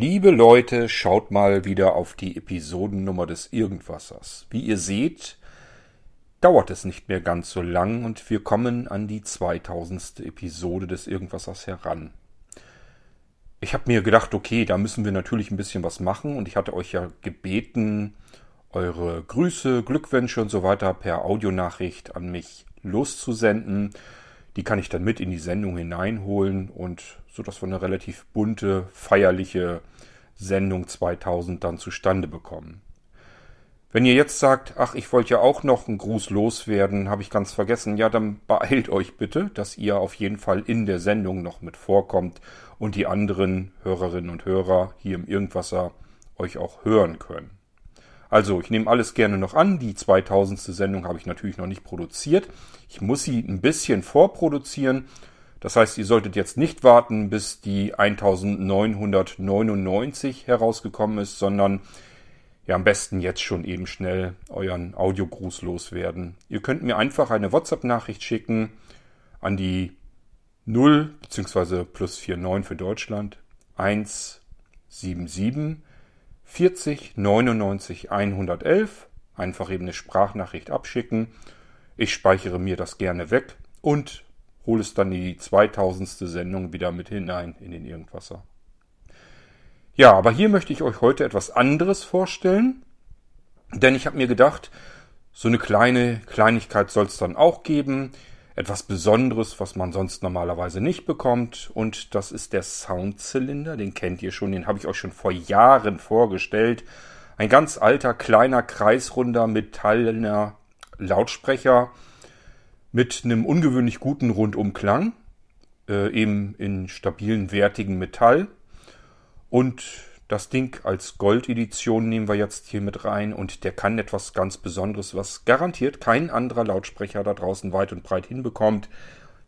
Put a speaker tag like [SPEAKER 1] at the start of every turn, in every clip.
[SPEAKER 1] Liebe Leute, schaut mal wieder auf die Episodennummer des Irgendwassers. Wie ihr seht, dauert es nicht mehr ganz so lang und wir kommen an die 2000. Episode des Irgendwassers heran. Ich habe mir gedacht, okay, da müssen wir natürlich ein bisschen was machen und ich hatte euch ja gebeten, eure Grüße, Glückwünsche und so weiter per Audionachricht an mich loszusenden. Die kann ich dann mit in die Sendung hineinholen und so dass wir eine relativ bunte, feierliche Sendung 2000 dann zustande bekommen. Wenn ihr jetzt sagt, ach, ich wollte ja auch noch einen Gruß loswerden, habe ich ganz vergessen, ja, dann beeilt euch bitte, dass ihr auf jeden Fall in der Sendung noch mit vorkommt und die anderen Hörerinnen und Hörer hier im Irgendwasser euch auch hören können. Also, ich nehme alles gerne noch an. Die 2000. Sendung habe ich natürlich noch nicht produziert. Ich muss sie ein bisschen vorproduzieren. Das heißt, ihr solltet jetzt nicht warten, bis die 1999 herausgekommen ist, sondern ja am besten jetzt schon eben schnell euren Audiogruß loswerden. Ihr könnt mir einfach eine WhatsApp-Nachricht schicken an die 0 bzw. plus 49 für Deutschland 177 40 99 111. Einfach eben eine Sprachnachricht abschicken. Ich speichere mir das gerne weg und hole es dann die 2000. Sendung wieder mit hinein in den Irgendwasser. Ja, aber hier möchte ich euch heute etwas anderes vorstellen, denn ich habe mir gedacht, so eine kleine Kleinigkeit soll es dann auch geben, etwas Besonderes, was man sonst normalerweise nicht bekommt, und das ist der Soundzylinder, den kennt ihr schon, den habe ich euch schon vor Jahren vorgestellt. Ein ganz alter, kleiner, kreisrunder, metallener Lautsprecher, mit einem ungewöhnlich guten Rundumklang, äh, eben in stabilen, wertigen Metall. Und das Ding als Goldedition nehmen wir jetzt hier mit rein und der kann etwas ganz Besonderes, was garantiert kein anderer Lautsprecher da draußen weit und breit hinbekommt.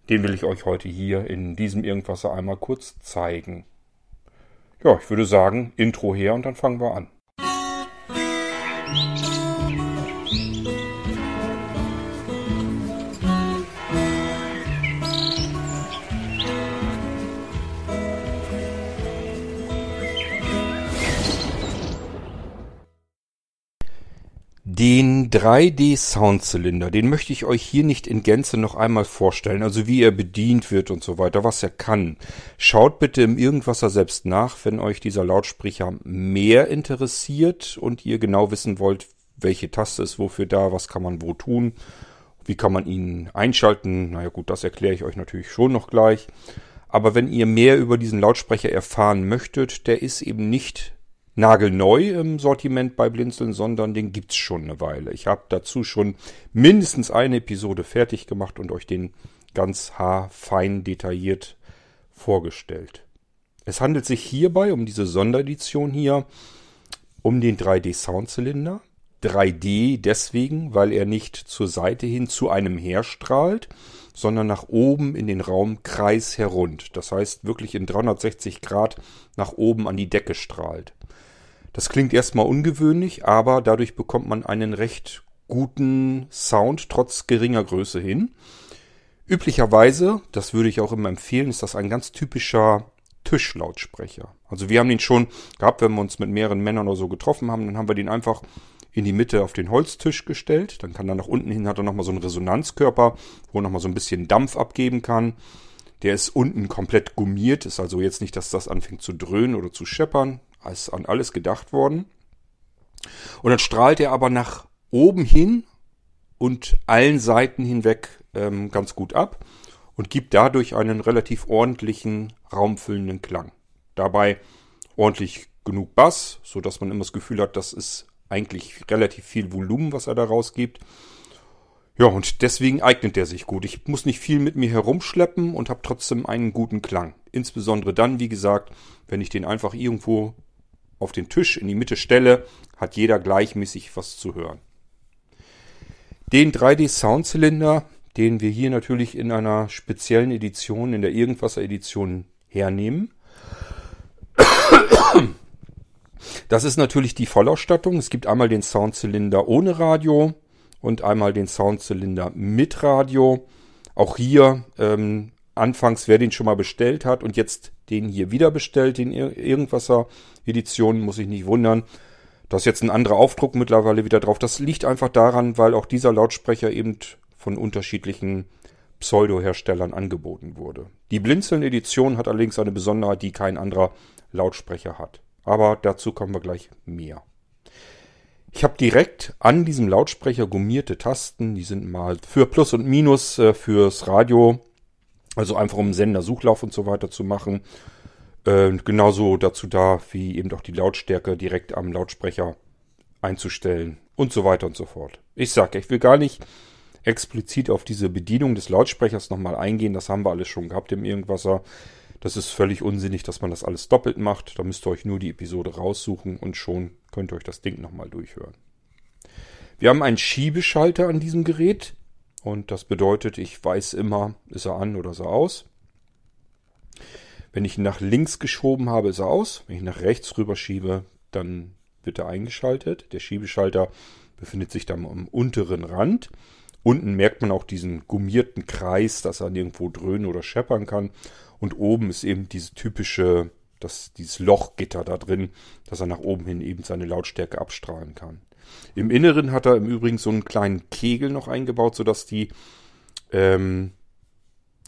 [SPEAKER 1] Den will ich euch heute hier in diesem Irgendwasser einmal kurz zeigen. Ja, ich würde sagen, Intro her und dann fangen wir an. Den 3D Soundzylinder, den möchte ich euch hier nicht in Gänze noch einmal vorstellen, also wie er bedient wird und so weiter, was er kann. Schaut bitte im Irgendwasser selbst nach, wenn euch dieser Lautsprecher mehr interessiert und ihr genau wissen wollt, welche Taste ist wofür da, was kann man wo tun, wie kann man ihn einschalten. Naja gut, das erkläre ich euch natürlich schon noch gleich. Aber wenn ihr mehr über diesen Lautsprecher erfahren möchtet, der ist eben nicht nagelneu im Sortiment bei Blinzeln, sondern den gibt's schon eine Weile. Ich habe dazu schon mindestens eine Episode fertig gemacht und euch den ganz haarfein detailliert vorgestellt. Es handelt sich hierbei um diese Sonderedition hier, um den 3D Soundzylinder. 3D deswegen, weil er nicht zur Seite hin zu einem herstrahlt, sondern nach oben in den Raum kreisherund. Das heißt wirklich in 360 Grad nach oben an die Decke strahlt. Das klingt erstmal ungewöhnlich, aber dadurch bekommt man einen recht guten Sound trotz geringer Größe hin. Üblicherweise, das würde ich auch immer empfehlen, ist das ein ganz typischer Tischlautsprecher. Also wir haben den schon gehabt, wenn wir uns mit mehreren Männern oder so getroffen haben, dann haben wir den einfach in die Mitte auf den Holztisch gestellt. Dann kann er nach unten hin, hat er nochmal so einen Resonanzkörper, wo er nochmal so ein bisschen Dampf abgeben kann. Der ist unten komplett gummiert, ist also jetzt nicht, dass das anfängt zu dröhnen oder zu scheppern ist an alles gedacht worden. Und dann strahlt er aber nach oben hin und allen Seiten hinweg ähm, ganz gut ab und gibt dadurch einen relativ ordentlichen, raumfüllenden Klang. Dabei ordentlich genug Bass, so dass man immer das Gefühl hat, das ist eigentlich relativ viel Volumen, was er da rausgibt. Ja, und deswegen eignet er sich gut. Ich muss nicht viel mit mir herumschleppen und habe trotzdem einen guten Klang. Insbesondere dann, wie gesagt, wenn ich den einfach irgendwo auf den Tisch in die Mitte stelle, hat jeder gleichmäßig was zu hören. Den 3D Soundzylinder, den wir hier natürlich in einer speziellen Edition, in der Irgendwasser Edition hernehmen. Das ist natürlich die Vollausstattung. Es gibt einmal den Soundzylinder ohne Radio und einmal den Soundzylinder mit Radio. Auch hier ähm, anfangs, wer den schon mal bestellt hat und jetzt den hier wieder bestellt, den Irgendwasser Edition, muss ich nicht wundern. Da ist jetzt ein anderer Aufdruck mittlerweile wieder drauf. Das liegt einfach daran, weil auch dieser Lautsprecher eben von unterschiedlichen Pseudo-Herstellern angeboten wurde. Die Blinzeln-Edition hat allerdings eine Besonderheit, die kein anderer Lautsprecher hat. Aber dazu kommen wir gleich mehr. Ich habe direkt an diesem Lautsprecher gummierte Tasten. Die sind mal für Plus und Minus äh, fürs Radio. Also einfach um Sender, Suchlauf und so weiter zu machen. Äh, genauso dazu da, wie eben auch die Lautstärke direkt am Lautsprecher einzustellen und so weiter und so fort. Ich sage, ich will gar nicht explizit auf diese Bedienung des Lautsprechers nochmal eingehen. Das haben wir alles schon gehabt im Irgendwasser. Das ist völlig unsinnig, dass man das alles doppelt macht. Da müsst ihr euch nur die Episode raussuchen und schon könnt ihr euch das Ding nochmal durchhören. Wir haben einen Schiebeschalter an diesem Gerät und das bedeutet, ich weiß immer, ist er an oder ist er aus. Wenn ich ihn nach links geschoben habe, ist er aus. Wenn ich nach rechts rüber schiebe, dann wird er eingeschaltet. Der Schiebeschalter befindet sich dann am unteren Rand. Unten merkt man auch diesen gummierten Kreis, dass er nirgendwo dröhnen oder scheppern kann. Und oben ist eben diese typische, das, dieses Lochgitter da drin, dass er nach oben hin eben seine Lautstärke abstrahlen kann. Im Inneren hat er im Übrigen so einen kleinen Kegel noch eingebaut, sodass die, ähm,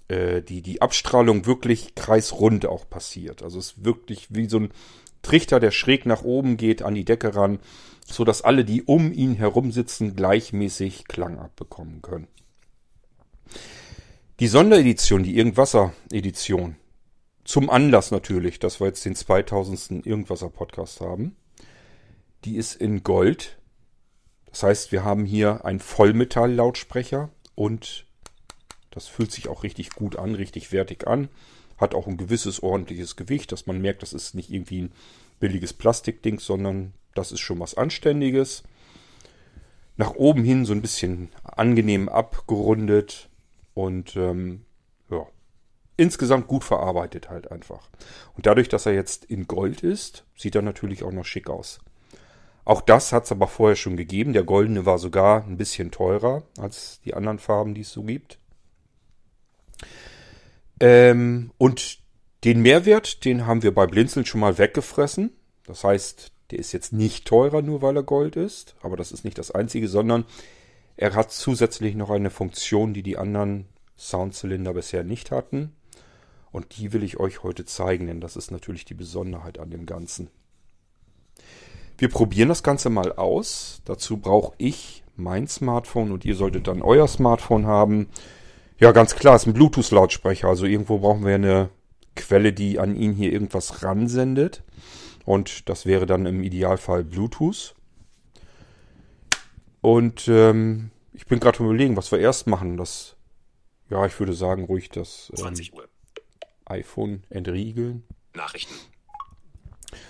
[SPEAKER 1] äh, die, die Abstrahlung wirklich kreisrund auch passiert. Also es ist wirklich wie so ein Trichter, der schräg nach oben geht, an die Decke ran, sodass alle, die um ihn herum sitzen, gleichmäßig Klang abbekommen können. Die Sonderedition, die Irgendwasser-Edition, zum Anlass natürlich, dass wir jetzt den 2000. Irgendwasser-Podcast haben, die ist in Gold. Das heißt, wir haben hier einen Vollmetall-Lautsprecher und das fühlt sich auch richtig gut an, richtig wertig an. Hat auch ein gewisses ordentliches Gewicht, dass man merkt, das ist nicht irgendwie ein billiges Plastikding, sondern das ist schon was Anständiges. Nach oben hin so ein bisschen angenehm abgerundet. Und ähm, ja, insgesamt gut verarbeitet halt einfach. Und dadurch, dass er jetzt in Gold ist, sieht er natürlich auch noch schick aus. Auch das hat es aber vorher schon gegeben. Der goldene war sogar ein bisschen teurer als die anderen Farben, die es so gibt. Ähm, und den Mehrwert, den haben wir bei Blinzeln schon mal weggefressen. Das heißt, der ist jetzt nicht teurer, nur weil er Gold ist. Aber das ist nicht das einzige, sondern er hat zusätzlich noch eine Funktion, die die anderen Soundzylinder bisher nicht hatten. Und die will ich euch heute zeigen, denn das ist natürlich die Besonderheit an dem Ganzen. Wir probieren das Ganze mal aus. Dazu brauche ich mein Smartphone und ihr solltet dann euer Smartphone haben. Ja, ganz klar, ist ein Bluetooth-Lautsprecher. Also irgendwo brauchen wir eine Quelle, die an ihn hier irgendwas ransendet. Und das wäre dann im Idealfall Bluetooth. Und ähm, ich bin gerade überlegen, was wir erst machen. Das, ja, ich würde sagen, ruhig das ähm, iPhone entriegeln.
[SPEAKER 2] Nachrichten.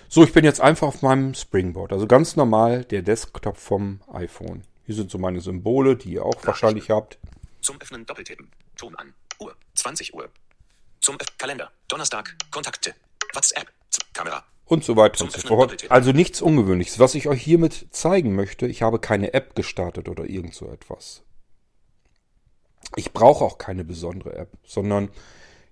[SPEAKER 1] So, ich bin jetzt einfach auf meinem Springboard. Also ganz normal der Desktop vom iPhone. Hier sind so meine Symbole, die ihr auch wahrscheinlich habt.
[SPEAKER 2] Zum Öffnen doppeltippen. Ton an. Uhr. 20 Uhr. Zum Öff Kalender. Donnerstag. Kontakte. WhatsApp. Kamera
[SPEAKER 1] und so weiter und so fort. Also nichts Ungewöhnliches. Was ich euch hiermit zeigen möchte, ich habe keine App gestartet oder irgend so etwas. Ich brauche auch keine besondere App, sondern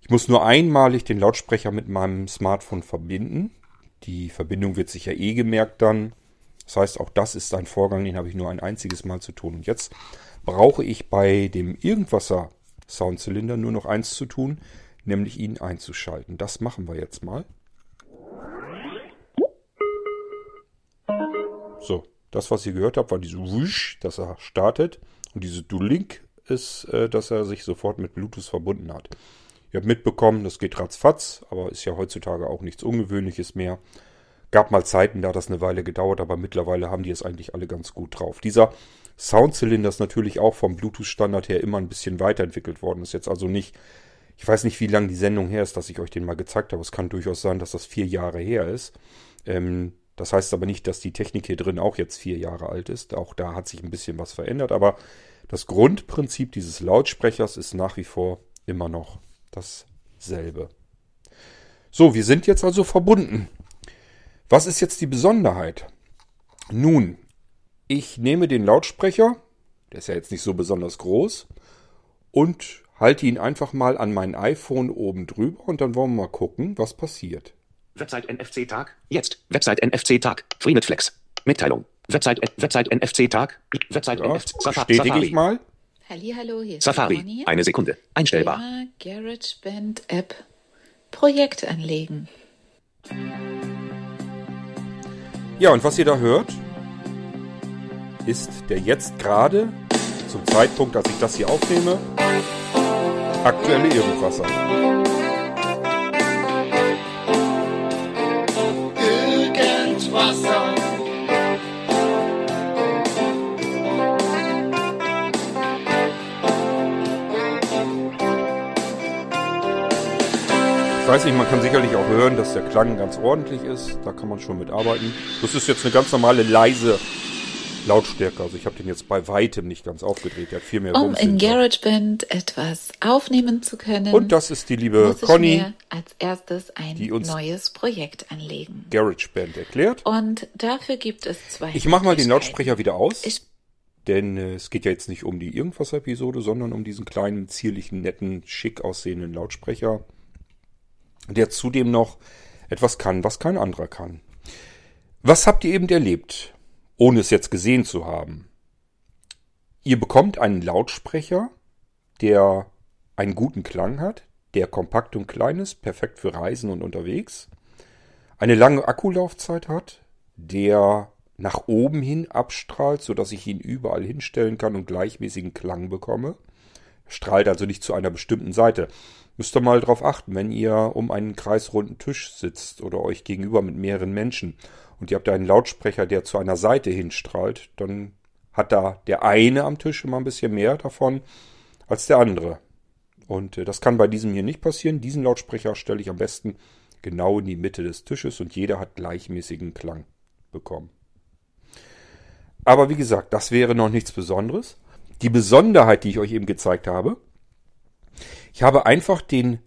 [SPEAKER 1] ich muss nur einmalig den Lautsprecher mit meinem Smartphone verbinden. Die Verbindung wird sich ja eh gemerkt dann. Das heißt, auch das ist ein Vorgang, den habe ich nur ein einziges Mal zu tun. Und jetzt brauche ich bei dem Irgendwasser Soundzylinder nur noch eins zu tun, nämlich ihn einzuschalten. Das machen wir jetzt mal. So, das, was ihr gehört habt, war diese Wusch, dass er startet. Und diese Du-Link ist, äh, dass er sich sofort mit Bluetooth verbunden hat. Ihr habt mitbekommen, das geht ratzfatz, aber ist ja heutzutage auch nichts Ungewöhnliches mehr. Gab mal Zeiten, da hat das eine Weile gedauert, aber mittlerweile haben die es eigentlich alle ganz gut drauf. Dieser Soundzylinder ist natürlich auch vom Bluetooth-Standard her immer ein bisschen weiterentwickelt worden. Ist jetzt also nicht, ich weiß nicht, wie lange die Sendung her ist, dass ich euch den mal gezeigt habe. Es kann durchaus sein, dass das vier Jahre her ist. Ähm, das heißt aber nicht, dass die Technik hier drin auch jetzt vier Jahre alt ist. Auch da hat sich ein bisschen was verändert. Aber das Grundprinzip dieses Lautsprechers ist nach wie vor immer noch dasselbe. So, wir sind jetzt also verbunden. Was ist jetzt die Besonderheit? Nun, ich nehme den Lautsprecher, der ist ja jetzt nicht so besonders groß, und halte ihn einfach mal an mein iPhone oben drüber und dann wollen wir mal gucken, was passiert.
[SPEAKER 2] Website NFC Tag. Jetzt. Website NFC Tag. FreeNetFlex. Mitteilung. Website, Website NFC Tag. Website
[SPEAKER 1] Ja,
[SPEAKER 2] NFC Safa-
[SPEAKER 1] bestätige
[SPEAKER 2] Safari.
[SPEAKER 1] ich mal.
[SPEAKER 3] Hallihallo, hier ist
[SPEAKER 2] Safari. Eine Sekunde. Einstellbar.
[SPEAKER 3] Thema GarageBand App Projekt anlegen.
[SPEAKER 1] Ja, und was ihr da hört, ist der jetzt gerade, zum Zeitpunkt, als ich das hier aufnehme, aktuelle. Irgendwasser. Weiß nicht, man kann sicherlich auch hören, dass der Klang ganz ordentlich ist. Da kann man schon mit arbeiten. Das ist jetzt eine ganz normale leise Lautstärke. Also ich habe den jetzt bei weitem nicht ganz aufgedreht. Der hat viel mehr
[SPEAKER 3] Um in. GarageBand etwas aufnehmen zu können,
[SPEAKER 1] Und das ist die liebe
[SPEAKER 3] muss ich
[SPEAKER 1] Conny,
[SPEAKER 3] mir als erstes ein
[SPEAKER 1] die uns-
[SPEAKER 3] neues Projekt anlegen.
[SPEAKER 1] GarageBand erklärt.
[SPEAKER 3] Und dafür gibt es zwei
[SPEAKER 1] Ich mache mal den. Lautsprecher wieder aus.
[SPEAKER 3] Ich
[SPEAKER 1] Denn äh, es geht ja jetzt nicht um die Irgendwas-Episode, sondern um diesen kleinen, zierlichen, netten, schick aussehenden Lautsprecher, der zudem noch etwas kann, was kein anderer kann. Was habt ihr eben erlebt, ohne es jetzt gesehen zu haben? Ihr bekommt einen Lautsprecher, der einen guten Klang hat, der kompakt und klein ist, perfekt für Reisen und unterwegs, eine lange Akkulaufzeit hat, der nach oben hin abstrahlt, sodass ich ihn überall hinstellen kann und gleichmäßigen Klang bekomme. Strahlt also nicht zu einer bestimmten Seite. Müsst ihr mal drauf achten, wenn ihr um einen kreisrunden Tisch sitzt oder euch gegenüber mit mehreren Menschen und ihr habt einen Lautsprecher, der zu einer Seite hinstrahlt, dann hat da der eine am Tisch immer ein bisschen mehr davon als der andere. Und äh, das kann bei diesem hier nicht passieren. Diesen Lautsprecher stelle ich am besten genau in die Mitte des Tisches und jeder hat gleichmäßigen Klang bekommen. Aber wie gesagt, das wäre noch nichts Besonderes. Die Besonderheit, die ich euch eben gezeigt habe, ich habe einfach den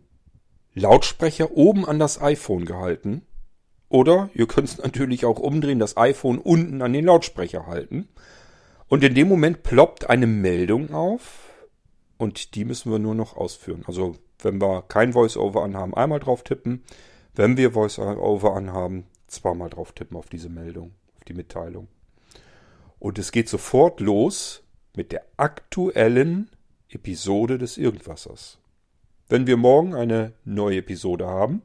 [SPEAKER 1] Lautsprecher oben an das iPhone gehalten. Oder ihr könnt es natürlich auch umdrehen, das iPhone unten an den Lautsprecher halten. Und in dem Moment ploppt eine Meldung auf. Und die müssen wir nur noch ausführen. Also wenn wir kein VoiceOver anhaben, einmal drauf tippen. Wenn wir VoiceOver anhaben, zweimal drauf tippen auf diese Meldung, auf die Mitteilung. Und es geht sofort los mit der aktuellen Episode des Irgendwassers. Wenn wir morgen eine neue Episode haben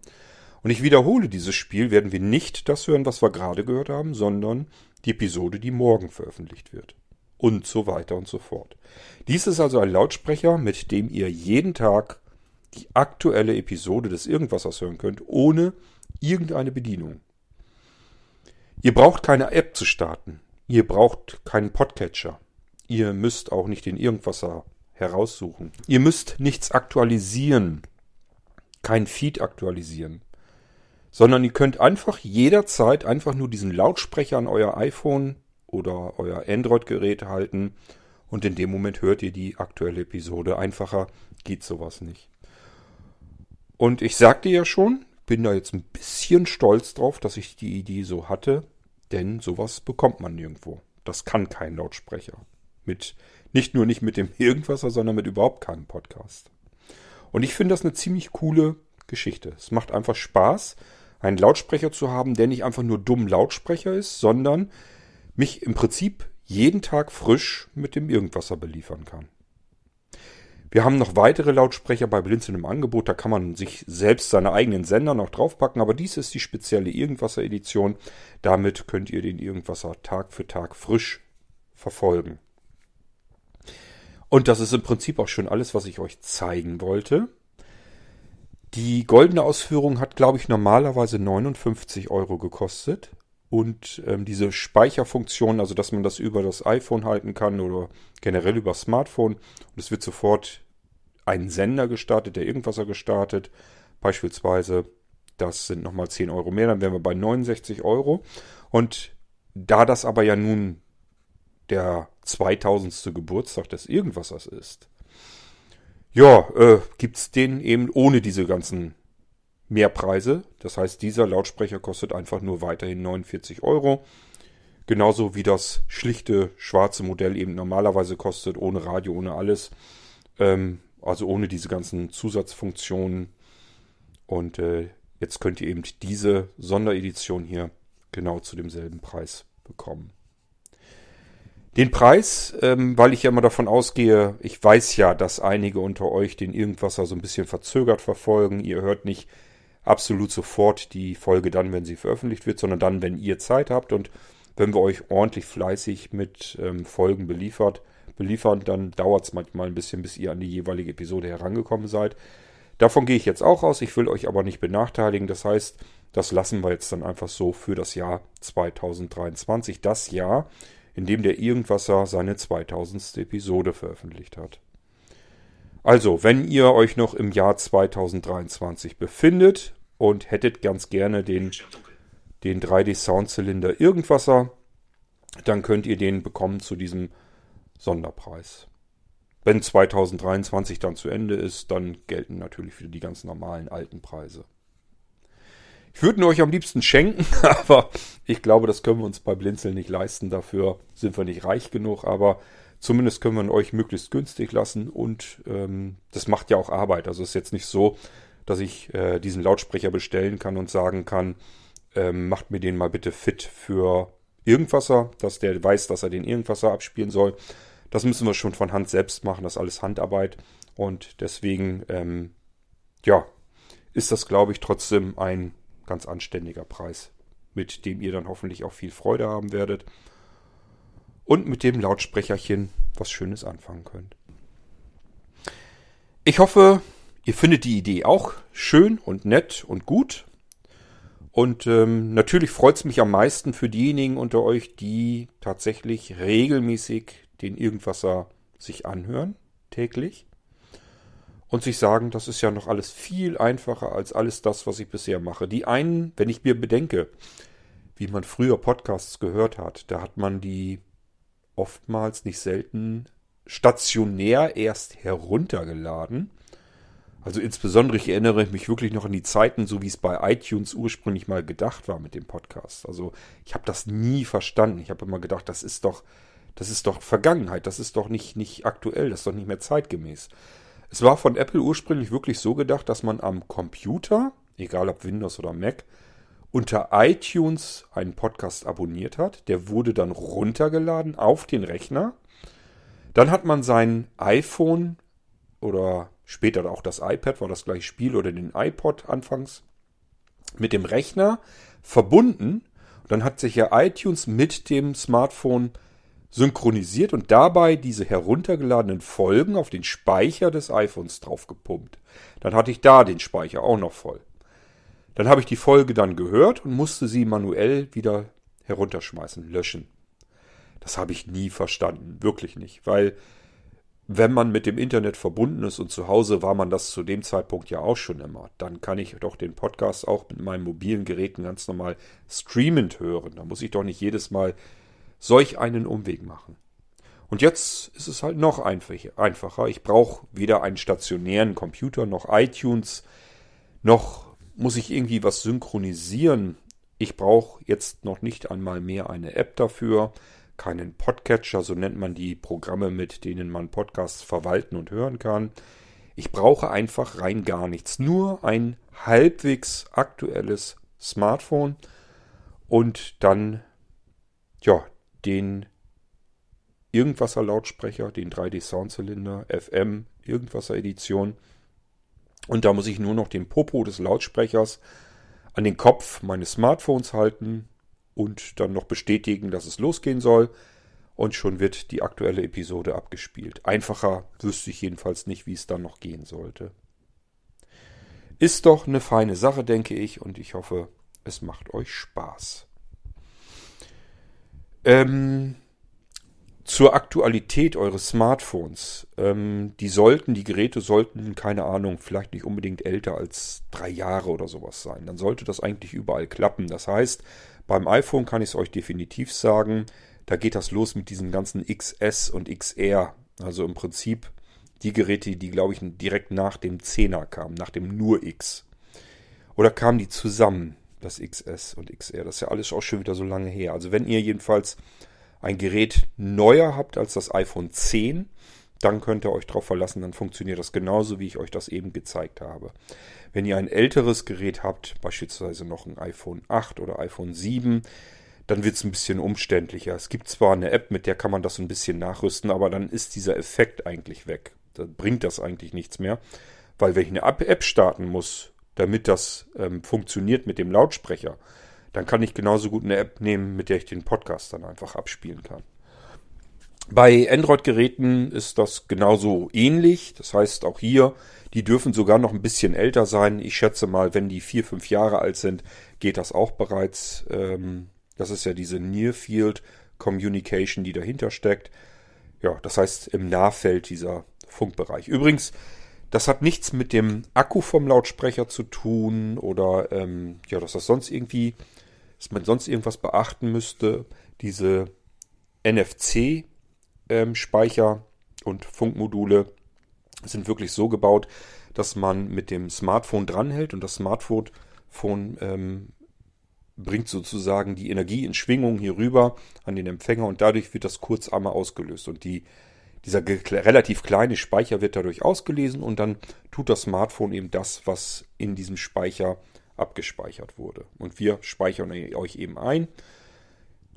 [SPEAKER 1] und ich wiederhole dieses Spiel, werden wir nicht das hören, was wir gerade gehört haben, sondern die Episode, die morgen veröffentlicht wird. Und so weiter und so fort. Dies ist also ein Lautsprecher, mit dem ihr jeden Tag die aktuelle Episode des Irgendwassers hören könnt, ohne irgendeine Bedienung. Ihr braucht keine App zu starten. Ihr braucht keinen Podcatcher. Ihr müsst auch nicht den Irgendwasser heraussuchen. Ihr müsst nichts aktualisieren. Kein Feed aktualisieren. Sondern ihr könnt einfach jederzeit einfach nur diesen Lautsprecher an euer iPhone oder euer Android-Gerät halten und in dem Moment hört ihr die aktuelle Episode. Einfacher geht sowas nicht. Und ich sagte ja schon, bin da jetzt ein bisschen stolz drauf, dass ich die Idee so hatte, denn sowas bekommt man nirgendwo. Das kann kein Lautsprecher. Mit, nicht nur nicht mit dem Irgendwasser, sondern mit überhaupt keinem Podcast. Und ich finde das eine ziemlich coole Geschichte. Es macht einfach Spaß, einen Lautsprecher zu haben, der nicht einfach nur dumm Lautsprecher ist, sondern mich im Prinzip jeden Tag frisch mit dem Irgendwasser beliefern kann. Wir haben noch weitere Lautsprecher bei Blinzeln im Angebot. Da kann man sich selbst seine eigenen Sender noch draufpacken. Aber dies ist die spezielle Irgendwasser-Edition. Damit könnt ihr den Irgendwasser Tag für Tag frisch verfolgen. Und das ist im Prinzip auch schon alles, was ich euch zeigen wollte. Die goldene Ausführung hat, glaube ich, normalerweise 59 Euro gekostet. Und ähm, diese Speicherfunktion, also dass man das über das iPhone halten kann oder generell über Smartphone, und es wird sofort ein Sender gestartet, der Irgendwasser gestartet, beispielsweise, das sind nochmal 10 Euro mehr, dann wären wir bei 69 Euro. Und da das aber ja nun der 2000. Geburtstag des Irgendwassers ist, ja, äh, gibt's den eben ohne diese ganzen Mehrpreise. Das heißt, dieser Lautsprecher kostet einfach nur weiterhin 49 Euro. Genauso wie das schlichte schwarze Modell eben normalerweise kostet, ohne Radio, ohne alles. Ähm, Also ohne diese ganzen Zusatzfunktionen. Und äh, jetzt könnt ihr eben diese Sonderedition hier genau zu demselben Preis bekommen. Den Preis, ähm, weil ich ja immer davon ausgehe, ich weiß ja, dass einige unter euch den Irgendwasser so ein bisschen verzögert verfolgen. Ihr hört nicht absolut sofort die Folge dann, wenn sie veröffentlicht wird, sondern dann, wenn ihr Zeit habt und wenn wir euch ordentlich fleißig mit ähm, Folgen beliefert, beliefern, dann dauert es manchmal ein bisschen, bis ihr an die jeweilige Episode herangekommen seid. Davon gehe ich jetzt auch aus. Ich will euch aber nicht benachteiligen. Das heißt, das lassen wir jetzt dann einfach so für das Jahr 2023. Das Jahr, in dem der Irgendwasser seine 2000. Episode veröffentlicht hat. Also, wenn ihr euch noch im Jahr 2023 befindet und hättet ganz gerne den, den 3D Soundzylinder Irgendwasser, dann könnt ihr den bekommen zu diesem Sonderpreis. Wenn 2023 dann zu Ende ist, dann gelten natürlich wieder die ganz normalen alten Preise. Ich würde ihn euch am liebsten schenken, aber ich glaube, das können wir uns bei Blinzeln nicht leisten. Dafür sind wir nicht reich genug, aber zumindest können wir ihn euch möglichst günstig lassen und ähm, das macht ja auch Arbeit. Also es ist jetzt nicht so, dass ich äh, diesen Lautsprecher bestellen kann und sagen kann, ähm, macht mir den mal bitte fit für Irgendwasser, dass der weiß, dass er den Irgendwasser abspielen soll. Das müssen wir schon von Hand selbst machen, das ist alles Handarbeit und deswegen, ähm, ja, ist das, glaube ich, trotzdem ein ganz anständiger Preis, mit dem ihr dann hoffentlich auch viel Freude haben werdet und mit dem Lautsprecherchen was Schönes anfangen könnt. Ich hoffe, ihr findet die Idee auch schön und nett und gut. Und ähm, natürlich freut es mich am meisten für diejenigen unter euch, die tatsächlich regelmäßig den Irgendwasser sich anhören, täglich und sich sagen, das ist ja noch alles viel einfacher als alles das, was ich bisher mache. Die einen, wenn ich mir bedenke, wie man früher Podcasts gehört hat, da hat man die oftmals nicht selten stationär erst heruntergeladen. Also insbesondere, ich erinnere mich wirklich noch an die Zeiten, so wie es bei iTunes ursprünglich mal gedacht war mit dem Podcast. Also ich habe das nie verstanden. Ich habe immer gedacht, das ist doch, das ist doch Vergangenheit, das ist doch nicht, nicht aktuell, das ist doch nicht mehr zeitgemäß. Es war von Apple ursprünglich wirklich so gedacht, dass man am Computer, egal ob Windows oder Mac, unter iTunes einen Podcast abonniert hat. Der wurde dann runtergeladen auf den Rechner. Dann hat man sein iPhone oder später auch das iPad, war das gleiche Spiel, oder den iPod anfangs mit dem Rechner verbunden. dann hat sich ja iTunes mit dem Smartphone synchronisiert und dabei diese heruntergeladenen Folgen auf den Speicher des iPhones draufgepumpt. Dann hatte ich da den Speicher auch noch voll. Dann habe ich die Folge dann gehört und musste sie manuell wieder herunterschmeißen, löschen. Das habe ich nie verstanden, wirklich nicht, weil wenn man mit dem Internet verbunden ist und zu Hause war man das zu dem Zeitpunkt ja auch schon immer, dann kann ich doch den Podcast auch mit meinen mobilen Geräten ganz normal streamend hören. Da muss ich doch nicht jedes Mal solch einen Umweg machen. Und jetzt ist es halt noch einfacher. Ich brauche weder einen stationären Computer noch iTunes, noch muss ich irgendwie was synchronisieren. Ich brauche jetzt noch nicht einmal mehr eine App dafür, keinen Podcatcher, so nennt man die Programme, mit denen man Podcasts verwalten und hören kann. Ich brauche einfach rein gar nichts, nur ein halbwegs aktuelles Smartphone und dann ja, den Irgendwasser Lautsprecher, den 3D Soundzylinder, FM, Irgendwasser Edition. Und da muss ich nur noch den Popo des Lautsprechers an den Kopf meines Smartphones halten und dann noch bestätigen, dass es losgehen soll. Und schon wird die aktuelle Episode abgespielt. Einfacher wüsste ich jedenfalls nicht, wie es dann noch gehen sollte. Ist doch eine feine Sache, denke ich, und ich hoffe, es macht euch Spaß. Ähm, zur Aktualität eures Smartphones. Ähm, die sollten, die Geräte sollten, keine Ahnung, vielleicht nicht unbedingt älter als drei Jahre oder sowas sein. Dann sollte das eigentlich überall klappen. Das heißt, beim iPhone kann ich es euch definitiv sagen, da geht das los mit diesen ganzen XS und XR. Also im Prinzip die Geräte, die, glaube ich, direkt nach dem 10er kamen, nach dem nur X. Oder kamen die zusammen? Das XS und XR. Das ist ja alles auch schon wieder so lange her. Also wenn ihr jedenfalls ein Gerät neuer habt als das iPhone 10, dann könnt ihr euch darauf verlassen, dann funktioniert das genauso, wie ich euch das eben gezeigt habe. Wenn ihr ein älteres Gerät habt, beispielsweise noch ein iPhone 8 oder iPhone 7, dann wird es ein bisschen umständlicher. Es gibt zwar eine App, mit der kann man das ein bisschen nachrüsten, aber dann ist dieser Effekt eigentlich weg. Da bringt das eigentlich nichts mehr, weil wenn ich eine App starten muss, damit das ähm, funktioniert mit dem Lautsprecher, dann kann ich genauso gut eine App nehmen, mit der ich den Podcast dann einfach abspielen kann. Bei Android-Geräten ist das genauso ähnlich. Das heißt, auch hier, die dürfen sogar noch ein bisschen älter sein. Ich schätze mal, wenn die vier, fünf Jahre alt sind, geht das auch bereits. Ähm, das ist ja diese Near Field Communication, die dahinter steckt. Ja, das heißt im Nahfeld dieser Funkbereich. Übrigens, das hat nichts mit dem Akku vom Lautsprecher zu tun oder ähm, ja, dass das sonst irgendwie, dass man sonst irgendwas beachten müsste. Diese NFC ähm, und Funkmodule sind wirklich so gebaut, dass man mit dem Smartphone dranhält und das Smartphone ähm, bringt sozusagen die Energie in Schwingung hier rüber an den Empfänger und dadurch wird das kurz einmal ausgelöst und die dieser relativ kleine Speicher wird dadurch ausgelesen und dann tut das Smartphone eben das, was in diesem Speicher abgespeichert wurde. Und wir speichern euch eben ein.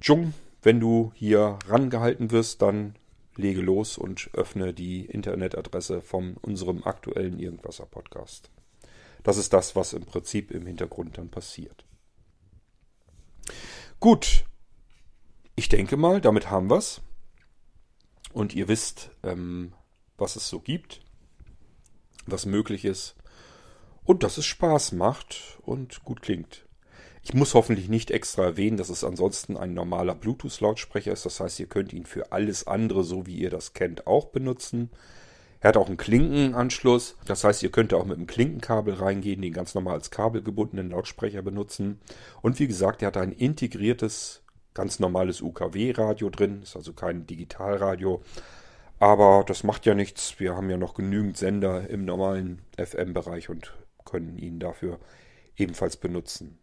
[SPEAKER 1] Jung, wenn du hier rangehalten wirst, dann lege los und öffne die Internetadresse von unserem aktuellen Irgendwasser Podcast. Das ist das, was im Prinzip im Hintergrund dann passiert. Gut, ich denke mal, damit haben wir's. Und ihr wisst, ähm, was es so gibt, was möglich ist und dass es Spaß macht und gut klingt. Ich muss hoffentlich nicht extra erwähnen, dass es ansonsten ein normaler Bluetooth-Lautsprecher ist. Das heißt, ihr könnt ihn für alles andere, so wie ihr das kennt, auch benutzen. Er hat auch einen Klinkenanschluss. Das heißt, ihr könnt auch mit einem Klinkenkabel reingehen, den ganz normal als kabelgebundenen Lautsprecher benutzen. Und wie gesagt, er hat ein integriertes, ganz normales UKW-Radio drin. Ist also kein Digitalradio. Aber das macht ja nichts. Wir haben ja noch genügend Sender im normalen FM-Bereich und können ihn dafür ebenfalls benutzen.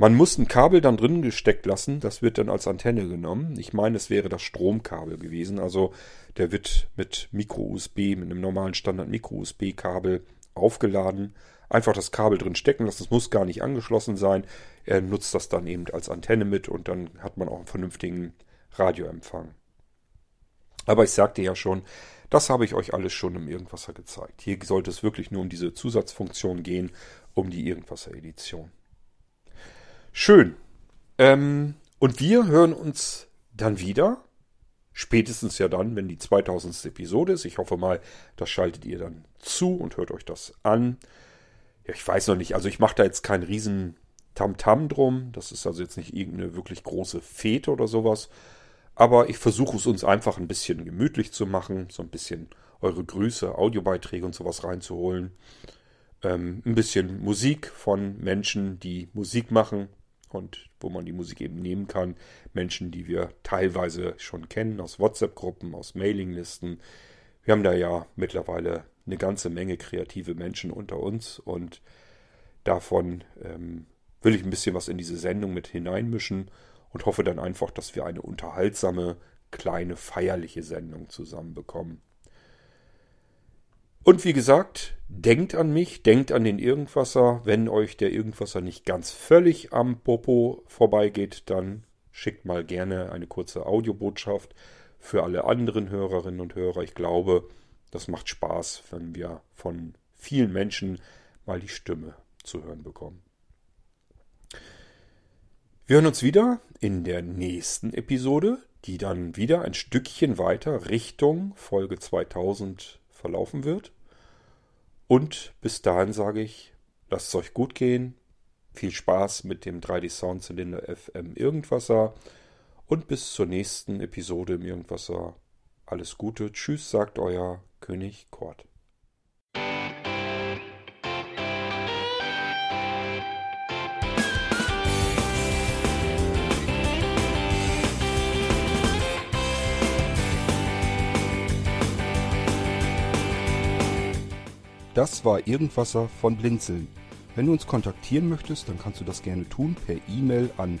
[SPEAKER 1] Man muss ein Kabel dann drin gesteckt lassen, das wird dann als Antenne genommen. Ich meine, es wäre das Stromkabel gewesen. Also der wird mit Micro-USB, mit einem normalen Standard-Micro-USB-Kabel aufgeladen. Einfach das Kabel drin stecken lassen, es muss gar nicht angeschlossen sein. Er nutzt das dann eben als Antenne mit und dann hat man auch einen vernünftigen Radioempfang. Aber ich sagte ja schon, das habe ich euch alles schon im Irgendwasser gezeigt. Hier sollte es wirklich nur um diese Zusatzfunktion gehen, um die Irgendwasser-Edition. Schön. Ähm, und wir hören uns dann wieder. Spätestens ja dann, wenn die 2000. Episode ist. Ich hoffe mal, das schaltet ihr dann zu und hört euch das an. Ja, ich weiß noch nicht. Also ich mache da jetzt keinen riesen Tamtam -Tam drum. Das ist also jetzt nicht irgendeine wirklich große Fete oder sowas. Aber ich versuche es uns einfach ein bisschen gemütlich zu machen. So ein bisschen eure Grüße, Audiobeiträge und sowas reinzuholen. Ähm, ein bisschen Musik von Menschen, die Musik machen und wo man die Musik eben nehmen kann. Menschen, die wir teilweise schon kennen aus WhatsApp-Gruppen, aus Mailinglisten. Wir haben da ja mittlerweile eine ganze Menge kreative Menschen unter uns und davon ähm, will ich ein bisschen was in diese Sendung mit hineinmischen und hoffe dann einfach, dass wir eine unterhaltsame, kleine, feierliche Sendung zusammenbekommen. Und wie gesagt, denkt an mich, denkt an den Irgendwasser. Wenn euch der Irgendwasser nicht ganz völlig am Popo vorbeigeht, dann schickt mal gerne eine kurze Audiobotschaft für alle anderen Hörerinnen und Hörer. Ich glaube, das macht Spaß, wenn wir von vielen Menschen mal die Stimme zu hören bekommen. Wir hören uns wieder in der nächsten Episode, die dann wieder ein Stückchen weiter Richtung Folge 2000 verlaufen wird. Und bis dahin sage ich, lasst es euch gut gehen. Viel Spaß mit dem 3D Soundzylinder FM Irgendwasser. Und bis zur nächsten Episode im Irgendwasser. Alles Gute. Tschüss, sagt euer König Kort. Das war Irgendwasser von Blinzeln. Wenn du uns kontaktieren möchtest, dann kannst du das gerne tun per E-Mail an